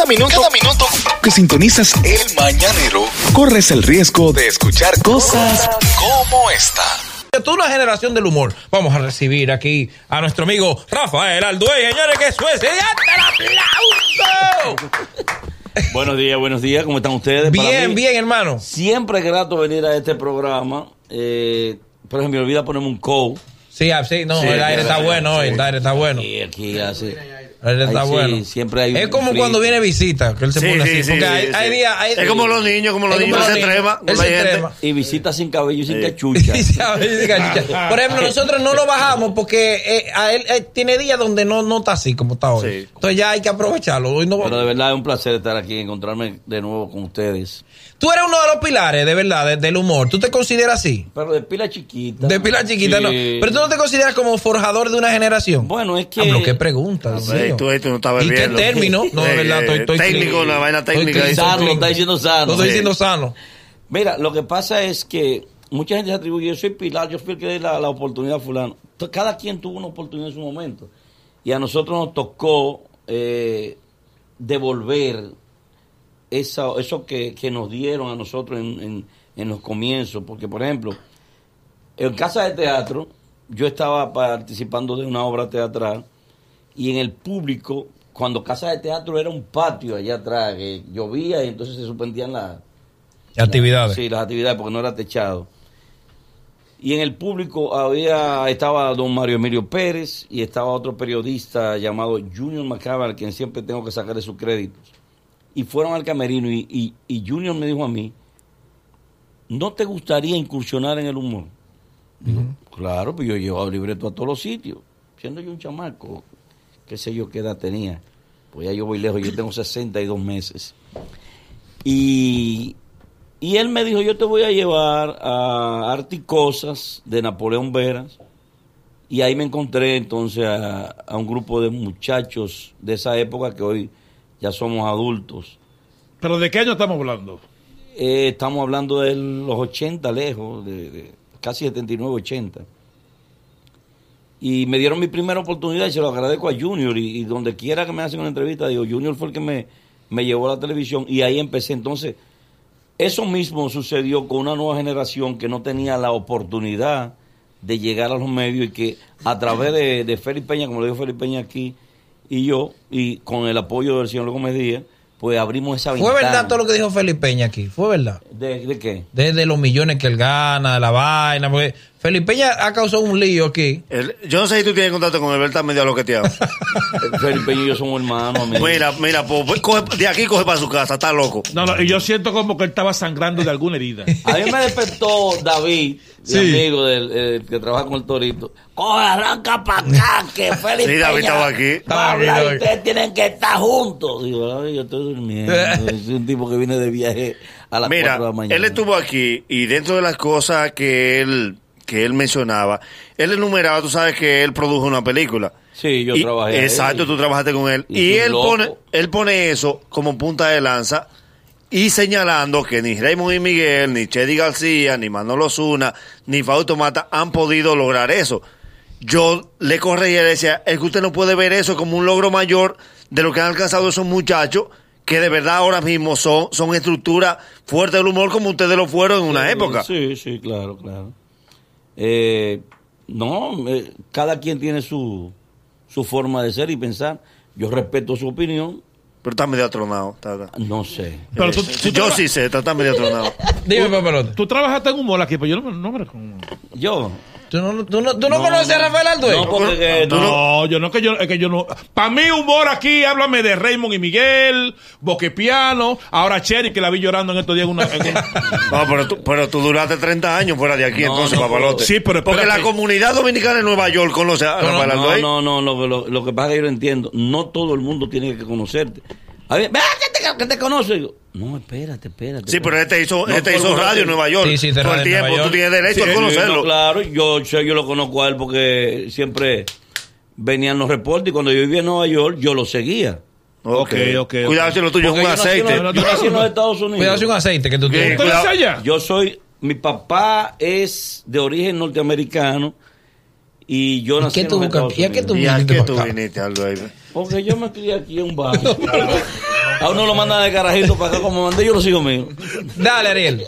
Cada minuto, cada minuto que sintonizas el mañanero, corres el riesgo de escuchar cosas como esta. Toda una generación del humor. Vamos a recibir aquí a nuestro amigo Rafael Alduey, señores, que es. el aplauso! Buenos días, buenos días, ¿cómo están ustedes? Para Bien, mí, bien, hermano. Siempre es grato venir a este programa. Eh, pero se me olvida ponerme un co. Sí, ah, sí, no, Sí, el aire está bueno, sí. el aire está bueno. Y aquí hace. Aire está Ahí sí, bueno. siempre hay Es un como frío. cuando viene visita, que él se Sí, pone sí, así. sí, porque sí, hay, sí. hay días. hay- Es como los niños, como los niños, como él los se niños. trema, Él cuando se hay gente. trema. Y visita sin cabello y sin Sí. cachucha. Y cachucha. Por ejemplo, nosotros no lo bajamos porque eh, a él eh, tiene días donde no, no está así como está hoy. Sí. Entonces ya hay que aprovecharlo. Hoy no- Pero de verdad es un placer estar aquí, encontrarme de nuevo con ustedes. Tú eres uno de los pilares, de verdad, de- del humor. ¿Tú te consideras así? Pero de pila chiquita. De pila chiquita, Sí. no. Pero tú no te consideras como forjador de una generación. Bueno, es que. Hablo, qué pregunta. Ey, mío. tú, tú no estabas ¿Y qué viendo. término? No, de Eh, verdad, estoy, estoy técnico, clean. una vaina Estoy técnica. Sano, estoy lo está clean. diciendo sano. Lo estoy Sí. diciendo sano. Mira, lo que pasa es que mucha gente se atribuye, yo soy Pilar, yo fui el que di la, la oportunidad a fulano. Cada quien tuvo una oportunidad en su momento. Y a nosotros nos tocó eh, devolver esa, eso que, que nos dieron a nosotros en, en- en los comienzos. Porque, por ejemplo, en Casa de Teatro, yo estaba participando de una obra teatral y en el público, cuando Casa de Teatro era un patio allá atrás, que llovía y entonces se suspendían las Actividades. Sí, las actividades, porque no era techado. Y en el público había estaba don Mario Emilio Pérez y estaba otro periodista llamado Junior Macabra, al quien siempre tengo que sacarle sus créditos. Y fueron al camerino y, y, y Junior me dijo a mí, ¿no te gustaría incursionar en el humor? Digo, claro, pues yo llevaba libreto a todos los sitios. Siendo yo un chamaco, qué sé yo qué edad tenía. Pues ya yo voy lejos, yo tengo 62 meses. Y, y él me dijo, yo te voy a llevar a Articosas de Napoleón Veras. Y ahí me encontré entonces a, a un grupo de muchachos de esa época que hoy ya somos adultos. ¿Pero de qué año estamos hablando? Eh, estamos hablando de los 80 lejos, de, de casi 79, 80. Y me dieron mi primera oportunidad y se lo agradezco a Junior. Y, y donde quiera que me hacen una entrevista, digo, Junior fue el que me, me llevó a la televisión y ahí empecé. Entonces, eso mismo sucedió con una nueva generación que no tenía la oportunidad de llegar a los medios y que a través de, de Félix Peña, como lo dijo Félix Peña aquí, y yo, y con el apoyo del señor Gómez Díaz, pues abrimos esa ¿Fue ventana. verdad todo lo que dijo Felipe Peña aquí? ¿Fue verdad? ¿De, de qué? Desde los millones que él gana, de la vaina. Porque Felipe Peña ha causado un lío aquí. El- yo no sé si tú tienes contacto con él, él está medio loqueteado. Felipe Peña y yo somos hermanos. amigo. mira, mira, pues, pues, coge- de aquí coge para su casa, está loco. No, no, y yo siento como que él estaba sangrando de alguna herida. A mí me despertó David, mi amigo del, eh, que trabaja con el Torito. Coge, arranca para acá, que Felipe Sí, David Peña estaba aquí. Estaba hablar y ustedes tienen que estar juntos. Digo, "Ay, yo estoy durmiendo. es un tipo que viene de viaje a las Mira, 4 de la mañana. él estuvo aquí y dentro de las cosas que él que él mencionaba, él enumeraba, tú sabes que él produjo una película. Sí, yo Y- trabajé ahí. Exacto, tú trabajaste con él. Y él loco. pone, él pone eso como punta de lanza y señalando que ni Raymond y Miguel, ni Chedi García, ni Manolo Zuna, ni Fausto Mata han podido lograr eso. Yo le corregía y le decía, es que usted no puede ver eso como un logro mayor de lo que han alcanzado esos muchachos que de verdad ahora mismo son, son estructuras fuertes del humor como ustedes lo fueron en una Sí, época. Sí, sí, claro, claro. Eh, no, eh, cada quien tiene su, su forma de ser y pensar. Yo respeto su opinión. Pero está medio atronado. está- está. No sé. Pero tú, Eh, tú yo sí sé, está, está medio atronado. Dime. Tú trabajaste en humor aquí, pero yo no, no me reconozco. Yo. ¿Tú no, tú no, tú no conoces a Rafael Alduey? No, porque No, yo no que yo, es que yo no. Para mí humor aquí, háblame de Raymond y Miguel, Boquepiano, ahora Cherry que la vi llorando en estos días en una, en una- No, pero tú, pero tú duraste 30 años fuera de aquí, No, entonces, no, papalote. Sí, pero Porque la comunidad dominicana en Nueva York conoce a Rafael No, Alduey. no, no, lo, lo- lo que pasa es que yo lo entiendo. No todo el mundo tiene que conocerte. A ver, que te, que te conoce. Digo, no, espérate, espérate. Sí, pero espérate. este hizo, No, este por hizo radio en. Nueva York. Sí, sí, de todo el tiempo. Tú tienes derecho Sí, a conocerlo. no, claro, yo, yo, yo lo conozco a él porque siempre venían los reportes y cuando yo vivía en Nueva York, yo lo seguía. Ok, ok, Cuidado si lo tuyo es un aceite. Yo nací en los Estados Unidos. Cuidado si un aceite que tú tienes. ¿Tú cuidado. eres allá? Yo soy, mi papá es de origen norteamericano y yo ¿Y nací qué en tú los? Estados ¿Y a qué tú Unidos. ¿Y a viniste tú viniste? Porque yo me crié aquí en un barrio. A uno lo mandan de carajito para acá como mandé, yo lo sigo mío. Dale, Ariel.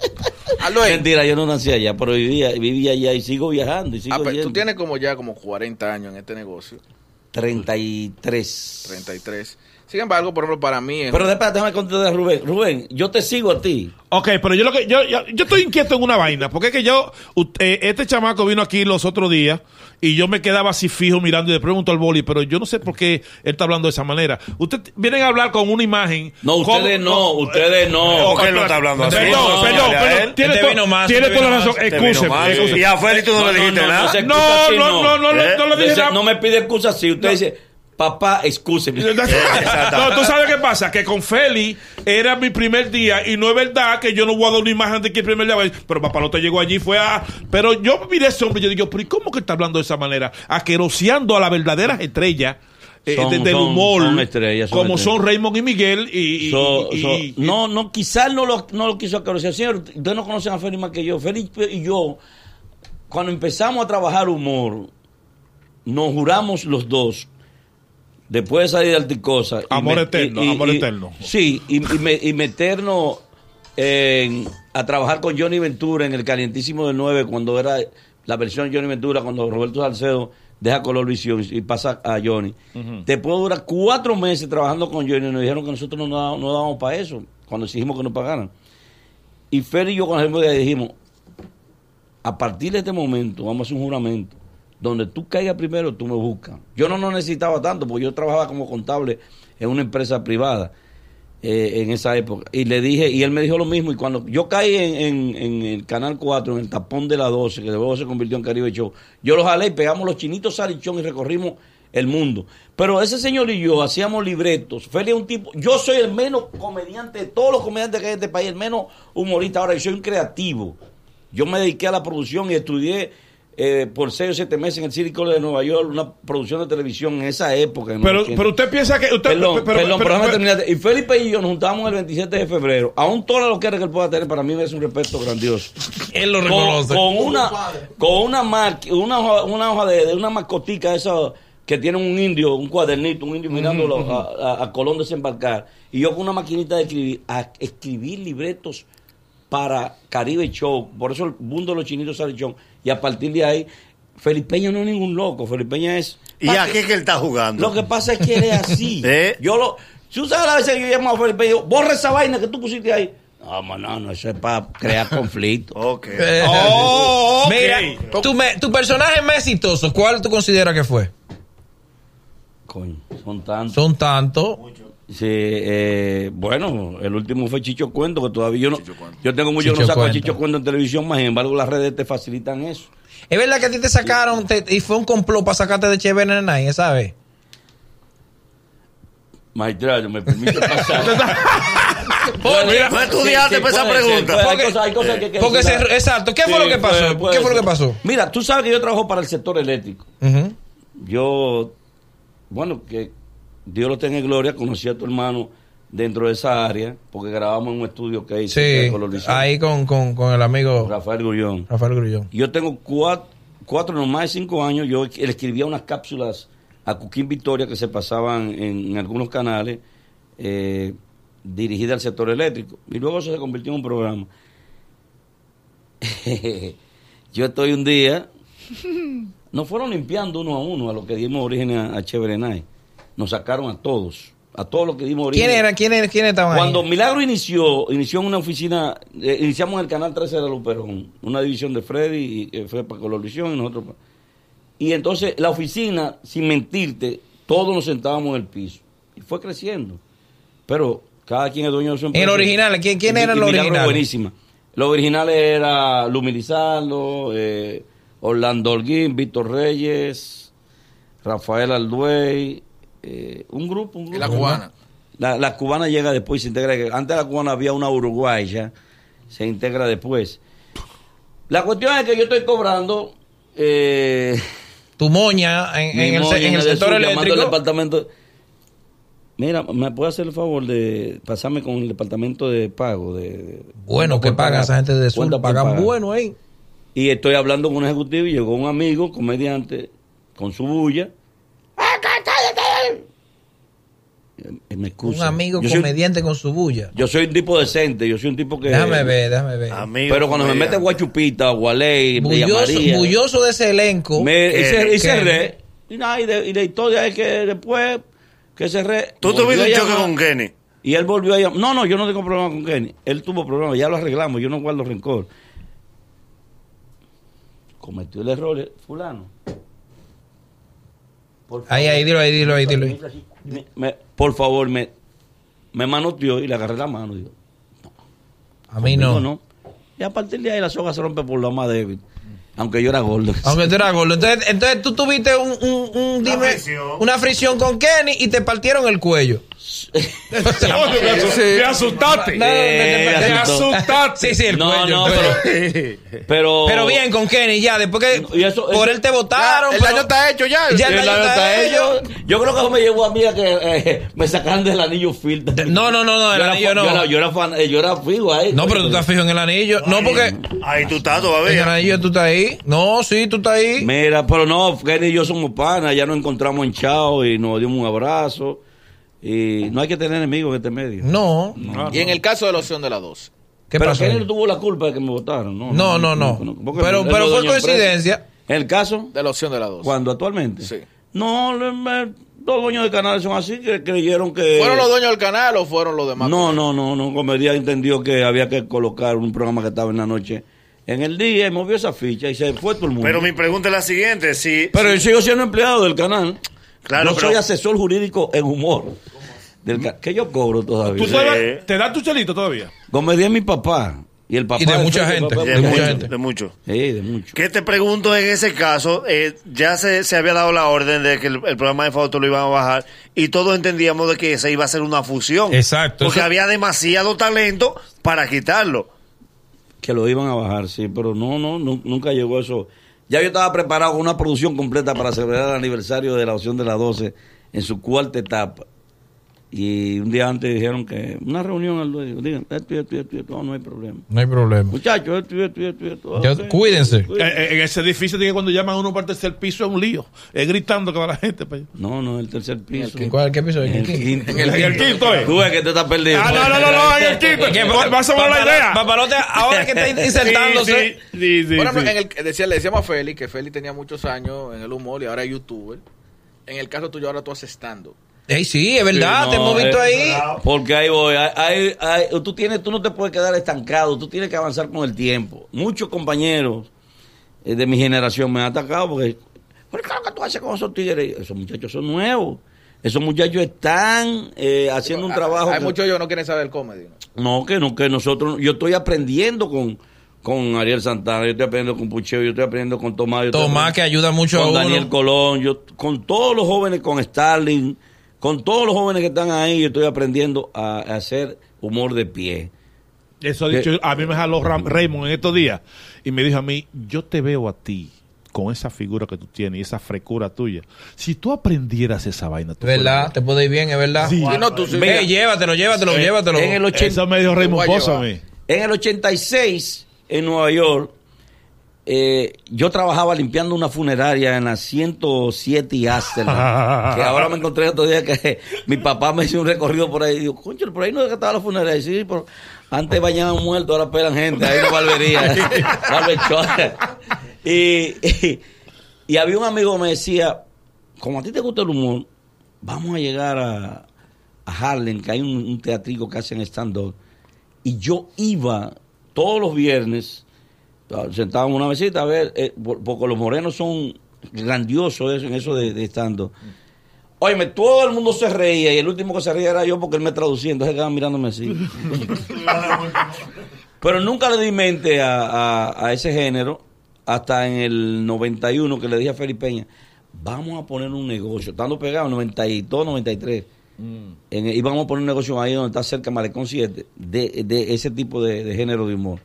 Mentira, yo no nací allá, pero vivía, vivía allá y sigo viajando y sigo ah, pero yendo. tú tienes como ya como 40 años en este negocio, 33. 33. Sin embargo, por ejemplo, para mí es Pero espérate, déjame contestar a Rubén. Rubén, yo te sigo a ti. Ok, pero yo lo que yo, yo, yo estoy inquieto en una vaina, porque es que yo, ut- eh, este chamaco vino aquí los otros días y yo me quedaba así fijo mirando y le pregunto al boli, pero yo no sé por qué él está hablando de esa manera. Ustedes vienen a hablar con una imagen. No, ustedes ¿Cómo- no, ustedes no. ¿Por qué él no está hablando así? Perdón, No, perdón, perdón. Tiene, toda la razón. Excúseme. Y a Félix tú no, le dijiste nada. No, no, no, no, le- ¿Eh? no le dije nada. no me pide excusa así. Usted dice, papá, excúseme. No, tú sabes qué pasa, que con Feli era mi primer día y no es verdad que yo no voy a dar una imagen de que el primer día, pero papá no te llegó allí, fue a... Pero yo miré a ese hombre y yo digo, pero ¿y cómo que está hablando de esa manera? Aqueroseando a las verdaderas estrellas eh, Son- de- del son- humor, son estrellas, como estrellas. son Raymond y Miguel y... y- So- y- so- y- no, no, quizás no lo, no lo quiso acariciar. Señor, ustedes no conocen a Félix más que yo. Félix y yo, cuando empezamos a trabajar humor, nos juramos los dos, después de salir de Alticosa. Amor me- eterno, amor eterno. Sí, y, y me- y meternos en- a trabajar con Johnny Ventura en el calientísimo del 9, cuando era la versión de Johnny Ventura, cuando Roberto Salcedo deja Color Visión y pasa a Johnny. Después de durar cuatro meses trabajando con Johnny, nos dijeron que nosotros no, dábamos- no dábamos para eso, cuando exigimos que nos pagaran. Y Fer y yo con el dijimos, a partir de este momento vamos a hacer un juramento. Donde tú caigas primero, tú me buscas. Yo no, no necesitaba tanto, porque yo trabajaba como contable en una empresa privada eh, en esa época. Y le dije, y él me dijo lo mismo. Y cuando yo caí en, el Canal 4, en el tapón de la 12, que luego se convirtió en Caribe Show, yo lo jalé y pegamos los chinitos salichón y recorrimos el mundo. Pero ese señor y yo hacíamos libretos. Félix es un tipo, yo soy el menos comediante de todos los comediantes que hay en este país, el menos humorista. Ahora, yo soy un creativo. Yo me dediqué a la producción y estudié eh, por seis o siete meses en el City College de Nueva York una producción de televisión en esa época. en pero, 80. pero usted piensa que... Usted, Perdón, pero- perdón, pero- pero terminar. Y Felipe y yo nos juntamos el 27 de febrero. Aún todo lo que era que él pueda tener, para mí es un respeto grandioso. Él lo Con, reconoce. con una, con una, mar- una hoja, una hoja de, de una mascotica esa que tiene un indio, un cuadernito, un indio mirándolo a, a- a Colón desembarcar. Y yo con una maquinita de escribir, a escribir libretos para Caribe Show. Por eso el mundo de los chinitos salichón. Y a partir de ahí, Felipeña no es ningún loco. Felipeña es... ¿Y a qué que él está jugando? Lo que pasa es que él es así. ¿Eh? Yo lo. Tú sabes la vez que yo llamo a Felipe y digo, borra esa vaina que tú pusiste ahí. No, mano, no, eso es para crear conflicto. Ok. Eh, Oh. Mira, tu, me- tu personaje más exitoso, ¿cuál tú consideras que fue? Coño, son tantos. Son tantos. Sí, eh, bueno, el último fue Chicho Cuento, que todavía yo no. Yo tengo mucho que no saco a Cuento. Chicho Cuento en televisión, más sin embargo, las redes te facilitan eso. Es verdad que a ti te sacaron te- y fue un complot para sacarte de Nenay, esa vez. Magistrado, me permite pasar. Mira, no estudiaste para esa puede ser, pregunta. hay Porque- cosas- hay cosas que hay que porque decirlas. se- exacto, ¿qué fue lo que pasó? puede- puede ¿Qué fue lo que pasó? Mira, tú sabes que yo trabajo para el sector eléctrico. Yo, bueno, que Dios lo tenga en gloria, conocí a tu hermano dentro de esa área, porque grabamos en un estudio que hice Sí, de Colorvisión, ahí con, con, con el amigo Rafael Grullón. Rafael Grullón. Yo tengo cuatro, cuatro, no más de cinco años, yo le escribía unas cápsulas a Cuquín Victoria que se pasaban en, en algunos canales eh, dirigidas al sector eléctrico. Y luego eso se convirtió en un programa. yo estoy un día, nos fueron limpiando uno a uno a los que dimos origen a, a Chévere Night. Nos sacaron a todos, a todos los que dimos origen. ¿Quién era? ¿Quién era? ¿Quién estaban Cuando ahí? Milagro inició, inició en una oficina, eh, iniciamos en el canal 13 de la Luperón, una división de Freddy, y, eh, fue para Colorvisión y nosotros. Y entonces la oficina, sin mentirte, todos nos sentábamos en el piso. Y fue creciendo. Pero cada quien es dueño de su empresa. En el original, ¿quién- quién los Milagro originales? buenísima. Los originales era Lumilizardo, eh, Orlando Holguín, Víctor Reyes, Rafael Alduey, eh, un grupo, un grupo. La cubana. La, la cubana llega después y se integra. Antes de la cubana había una uruguaya, se integra después. La cuestión es que yo estoy cobrando. Eh, Tu moña en, en el, moña en el sector sur, eléctrico. departamento. Mira, ¿me puede hacer el favor de pasarme con el departamento de pago? De, de- Bueno, que pagar? esa gente de sur, ¿Cuánto por pagan pagar? bueno ahí. Y estoy hablando con un ejecutivo y llegó un amigo, comediante, con su bulla. ¡Ah, cállate! eh, me excusa. Un amigo yo soy, comediante con su bulla. yo soy un tipo decente, yo soy un tipo que... Déjame ver, déjame ver. Amigo Pero cuando me mete Guachupita, Gualey, Bulloso, María, bulloso de ese elenco. me, y, y que- cerré. Y nada, y, de- y la historia es que después que cerré... Tú volvió tuviste un choque con Kenny. Y él volvió a llamar. No, no, yo no tengo problema con Kenny. Él tuvo problemas, ya lo arreglamos, yo no guardo rencor. Cometió el error, eh, fulano. Ahí, ahí, dilo ahí, dilo ahí, dilo ahí. Me- me- por favor, me, me manoteó y le agarré la mano. Digo, A mí conmigo no. Y a partir de ahí la soga se rompe por lo más débil. Aunque yo era gordo. Aunque tú eras gordo. Entonces, entonces tú tuviste un, un, un- dime, fricción. una fricción con Kenny y te partieron el cuello. Me asustaste. No, Eh, asustaste. Sí, sí, el No, cuello. no, pero, pero. Pero bien con Kenny ya, después que Y eso- por eso- él te votaron. el daño está hecho ya. Ya el está está hecho. hecho. Yo creo que eso me llevó a mí a que eh, me sacaran del anillo filter. No, no, no, no, el era no. Yo era, yo era, fan- eh, yo era fijo ahí. No, pero tú estás fijo en el anillo. No, porque Ahí tú estás en el todavía. anillo tú estás ahí. No, sí, tú estás ahí. Mira, pero no, Kenny y yo somos panas, ya nos encontramos en Chao y nos dimos un abrazo. Y no hay que tener enemigos en este medio. No. Y en el caso de la opción de la 12. ¿Qué pero pasó? Ahí? no tuvo la culpa de que me votaron. No, No, no, no. Pero, él pero fue coincidencia. el caso, De la opción de la 12. cuando actualmente. Sí. No, le- me- los dueños de canales son así, que creyeron que... ¿Fueron los dueños del canal o fueron los demás? No, no, no, no. Comedia entendió que había que colocar un programa que estaba en la noche en el día y movió esa ficha y se fue todo el mundo. Pero mi pregunta es la siguiente. Si, Pero yo sigo siendo empleado del canal. Claro, yo pero- soy asesor jurídico en humor. Del que yo cobro todavía. ¿Tú sabes, ¿Te dan tu chelito todavía? Comedia es mi papá. Y el papá Y de mucha gente. de, de mucho, mucha gente. de mucho. Sí, de mucho. ¿Qué te pregunto en ese caso? Eh, ya se, se había dado la orden de que el, el programa de foto lo iban a bajar y todos entendíamos de que se iba a hacer una fusión. Exacto. Porque Eso- había demasiado talento para quitarlo. Que lo iban a bajar, sí, pero no, no, nu- nunca llegó eso. Ya yo estaba preparado con una producción completa para celebrar el aniversario de la opción de la 12 en su cuarta etapa. Y un día antes dijeron que una reunión al dueño, digan, esto y esto y esto, esto, no, no hay problema. No hay problema. Muchachos, esto y esto y esto. esto. Ya, cuídense. Eh, eh, en ese edificio tiene que cuando llaman a uno para el tercer piso es un lío. Es gritando que va la gente. para allá. No, no, el tercer piso. ¿Cuál, ¿Qué episodio? En el quinto. En el quinto, eh. Tú ves que te estás perdiendo. Ah, no, no, no, no, en el quinto. ¿Qué? Va- Más o menos la Papalote- idea. Papalote, ahora que está insertándose. Sí, sí, sí. en el, decía, le decíamos a Félix que Félix tenía muchos años en el humor y ahora es youtuber. En el caso tuyo, ahora tú haces Ey, sí, es verdad, Sí, te hemos visto eh, ahí. Porque ahí voy. Hay, hay- hay- tú, tienes, tú no te puedes quedar estancado, tú tienes que avanzar con el tiempo. Muchos compañeros eh, de mi generación me han atacado porque, pero claro que tú haces con esos tigres. Esos muchachos son nuevos. Esos muchachos están eh, haciendo un trabajo. Hay que- muchos yo no quieren saber el comedy. ¿no? No, que no, que nosotros, yo estoy aprendiendo con, con Ariel Santana, yo estoy aprendiendo con Pucheo, yo estoy aprendiendo con Tomás. yo Tomás, que ayuda mucho a con uno. Daniel Colón, yo, con todos los jóvenes, con Starling, con todos los jóvenes que están ahí, yo estoy aprendiendo a, a hacer humor de pie. Eso ha dicho, a mí me jaló Ram- Raymond en estos días y me dijo a mí, yo te veo a ti con esa figura que tú tienes y esa frecura tuya. Si tú aprendieras esa vaina, tú ¿Verdad? fueras- Te puede ir bien, es verdad. Sí. Sí, no, tú sí. Ey, llévatelo, llévatelo, llévatelo. En el, Eso me dijo Raymond Pozo a mí. en el 86, en Nueva York, eh, yo trabajaba limpiando una funeraria en la 107 y Amsterdam, que ahora me encontré otro día que mi papá me hizo un recorrido por ahí y digo, concho, por ahí no es que estaba la funeraria. Y sí, pero antes bañaban muertos, ahora esperan gente, ahí no barbería, y, y, y había un amigo que me decía, como a ti te gusta el humor, vamos a llegar a, a Harlem, que hay un, un teatrico que hacen stand-up. Y yo iba todos los viernes, sentado en una mesita a ver, eh, por- porque los morenos son grandiosos en eso de, de stand-up. Óyeme, todo el mundo se reía y el último que se reía era yo porque él me traducía, entonces quedaban mirándome así. Pero nunca le di mente a, a- a ese género hasta en el 91 que le dije a Felipe Peña, vamos a poner un negocio, estando pegado, 92, 93. En, y vamos a poner un negocio ahí donde está cerca Malecón 7 de, de ese tipo de, de género de humor.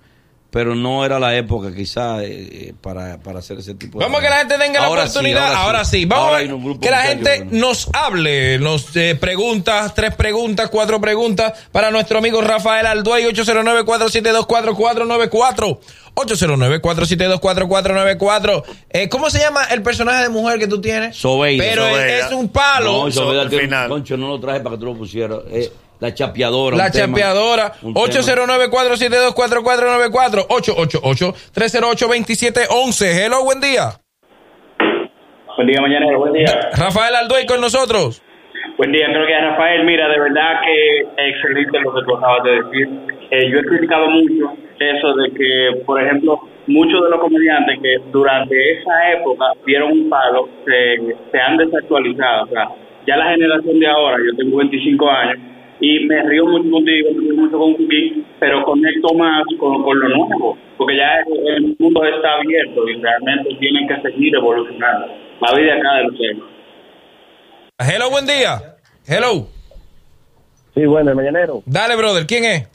Pero no era la época quizá eh, eh, para, para hacer ese tipo de Vamos a que la gente tenga la sí, oportunidad. ahora, sí. Vamos Ahora a que la gente bueno. nos hable, nos eh, preguntas, tres preguntas, cuatro preguntas para nuestro amigo Rafael Alduay, 809-472-4494. 809-472-4494. Eh, ¿Cómo se llama el personaje de mujer que tú tienes? Sobeida. Pero es- Sobeida. es un palo. No, Sobeida al tiene- final. Concho, no lo traje para que tú lo pusieras. La chapeadora. La chapeadora. Un tema. 809-472-4494. 888-308-2711. Hello, buen día. Buen día, mañanero. Buen día. Rafael Alduay con nosotros. Buen día, creo que Rafael, mira, de verdad que es excelente lo que tú acabas de decir. Eh, yo he criticado mucho eso de que, por ejemplo, muchos de los comediantes que durante esa época dieron un palo se, se han desactualizado. O sea, ya la generación de ahora, yo tengo 25 años y me río mucho contigo, me río mucho con Kiki, pero conecto más con, con lo nuevo, porque ya el mundo está abierto y realmente tienen que seguir evolucionando. La vida acá de los temas. Hello, buen día. Hello. Sí, bueno, el mañanero. Dale, brother. ¿Quién es?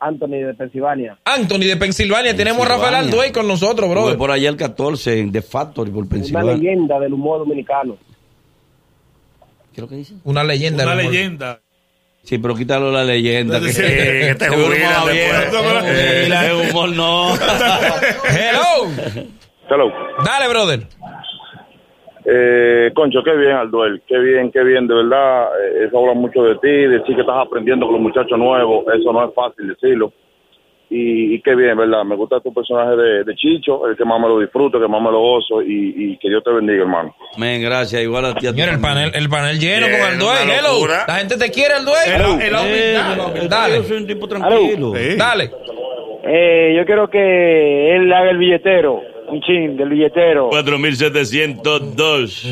Anthony de Pensilvania. Anthony de Pensilvania. Tenemos a Rafael. Alduay con nosotros, brother. por allá el 14 en The Factory por Una Pensilvania. leyenda del humor dominicano. ¿Qué es lo que dice? Una leyenda. Una leyenda. Sí, pero quítalo la leyenda. Que, Sí, que te. Eh, El humor no. Hello. Hello. Dale, brother. Eh, concho, qué bien, Alduel. Qué bien, qué bien. De verdad, eh, eso habla mucho de ti. Decir que estás aprendiendo con los muchachos nuevos, eso no es fácil decirlo. Y, y qué bien, ¿verdad? Me gusta tu personaje de, de Chicho, el que más me lo disfruto, que más me lo gozo. Y, y que Dios te bendiga, hermano. Men, gracias. Igual a ti. a tu Señor, el panel, el panel lleno Bien, con Alduay. una Hello. La gente te quiere. El, el Eh, humildad. Dale. Yo soy un tipo tranquilo. Sí. Dale. Eh, yo quiero que él haga el billetero, un chin del billetero. 4702.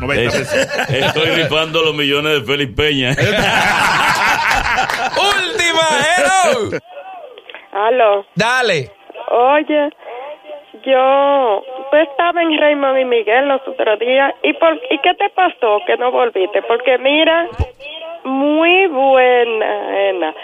90 Es- Estoy rifando los millones de Félix Peña. Última. Hello. Aló. Dale. Oye, yo, tú estabas en Raymond y Miguel los otros días. ¿Y, por, ¿Y qué te pasó que no volviste? Porque mira, muy buena, Ena.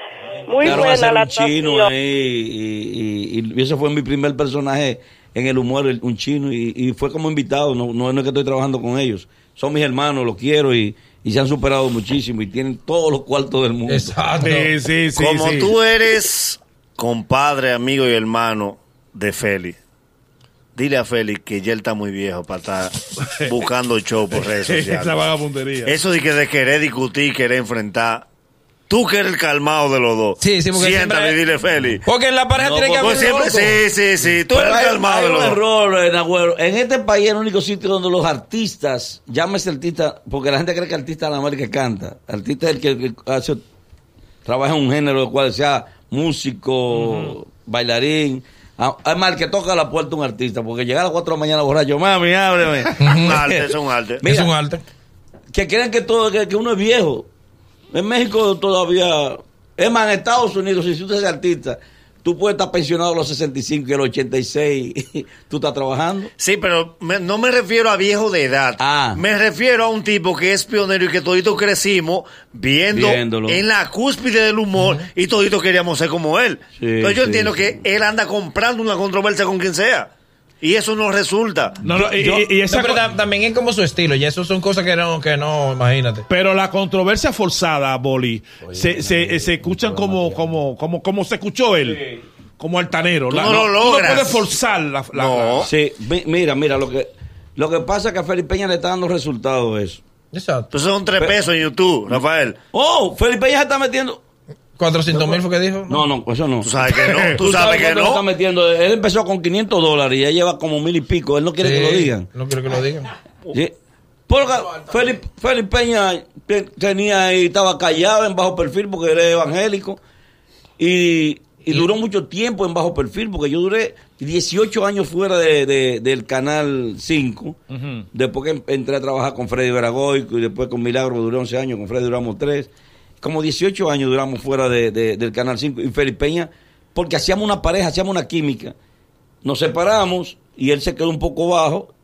Muy Claro, buena la un chino ahí. Y, y- y ese fue mi primer personaje en el humor, el- un chino. Y, y fue como invitado. No, no, no es que estoy trabajando con ellos. Son mis hermanos, los quiero y, y se han superado muchísimo. Y tienen todos los cuartos del mundo. Exacto. Sí, sí, sí. Como sí. tú eres compadre, amigo y hermano de Félix, dile a Félix que ya él está muy viejo para estar buscando show por redes Esa sociales. vagabundería. Eso de que de querer discutir, querer enfrentar. Tú que eres el calmado de los dos. Sí, sí, porque Siéntale siempre- y dile Félix. Porque en la pareja No, tiene que haber siempre, sí, sí, sí. Tú Pero eres el calmado hay de los dos. error, eh, Nagüero. En este país es el único sitio donde los artistas, llámese artista, porque la gente cree que artista es el que canta. Artista es el que, que hace, trabaja en un género, el cual sea músico, bailarín. Ah, Además, el que toca a la puerta un artista, porque llega a las 4 de la mañana borracho, mami, ábreme. Un arte, es un arte. Mira, es un arte. que creen que todo que, que uno es viejo. En México todavía, es más, en Estados Unidos, si usted es artista, tú puedes estar pensionado a los 65 y a los 86, tú estás trabajando. Sí, pero me- no me refiero a viejo de edad. Ah. Me refiero a un tipo que es pionero y que toditos crecimos viendo Viéndolo. en la cúspide del humor y toditos queríamos ser como él. Sí, Entonces yo sí, entiendo sí. que él anda comprando una controversia con quien sea. Y eso no resulta. No, no, y, Yo- y- y esa No, pero también es como su estilo. Y eso son cosas que no, que no, imagínate. Pero la controversia forzada, Boli, se, se, se escuchan como, como, como, como se escuchó él. Como altanero. Tú La- no lo logras. no puedes forzar la, la- No. la- Sí, mi- mira, mira, lo que, lo que pasa es que a Felipe Peña le está dando resultados eso. Exacto. Entonces son tres pesos en YouTube, Rafael. Oh, Felipe Peña se está metiendo. 400 mil fue que dijo. No, no, eso no. Tú sabes que no. Tú, Tú sabes que le está no. metiendo. Él empezó con 500 dólares y ya lleva como mil y pico. Él no quiere que lo digan. No quiero que lo digan. Sí. Porque Felipe, Felipe Peña te- tenía y estaba callado en bajo perfil porque era evangélico y, y duró mucho tiempo en bajo perfil porque yo duré 18 años fuera de, de- del canal 5 después que entré a trabajar con Freddy Veragoico y después con Milagro duré 11 años con Freddy duramos 3 como 18 años duramos fuera de- de- del canal 5 y Felipe Peña porque hacíamos una pareja hacíamos una química nos separamos y él se quedó un poco bajo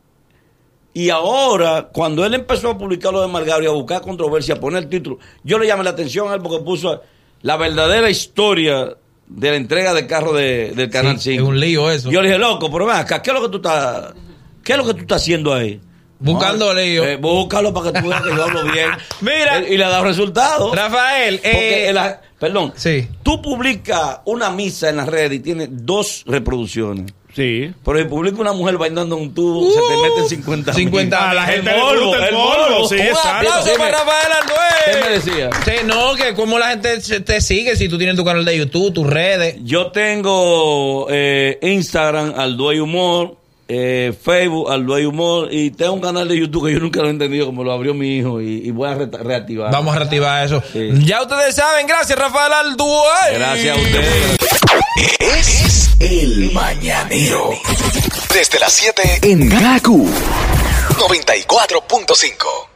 y ahora, cuando él empezó a publicar lo de Margario, a buscar controversia, a poner el título, yo le llamé la atención a él porque puso la verdadera historia de la entrega del carro de- del Canal Sí, 5. es un lío eso. Yo le dije, loco, pero ven acá, ¿qué es lo que tú estás, qué es lo que tú estás haciendo ahí? Buscando No, lío. eh, búscalo para que tú veas que yo hablo bien. Mira. Eh, Y le ha dado resultados. Rafael, eh, la- perdón. Sí. Tú publicas una misa en las redes y tienes dos reproducciones. Sí. Pero si publica una mujer bailando en un tubo, se te meten 50 mil. 50 A la El gente el el morbo. morbo. Sí, Un aplauso Dime. para Rafael Aldué. ¿Qué me decía? Sí, no, que como la gente te sigue si tú tienes tu canal de YouTube, tus redes. Yo tengo eh, Instagram, Alduey Humor, eh, Facebook, Alduey Humor, y tengo un canal de YouTube que yo nunca lo he entendido, como lo abrió mi hijo, y, y voy a re- reactivar. Vamos a reactivar eso. Sí. Ya ustedes saben, gracias Rafael Aldué. Gracias a ustedes. Es el mañanero. Desde las 7 en Gaku 94.5.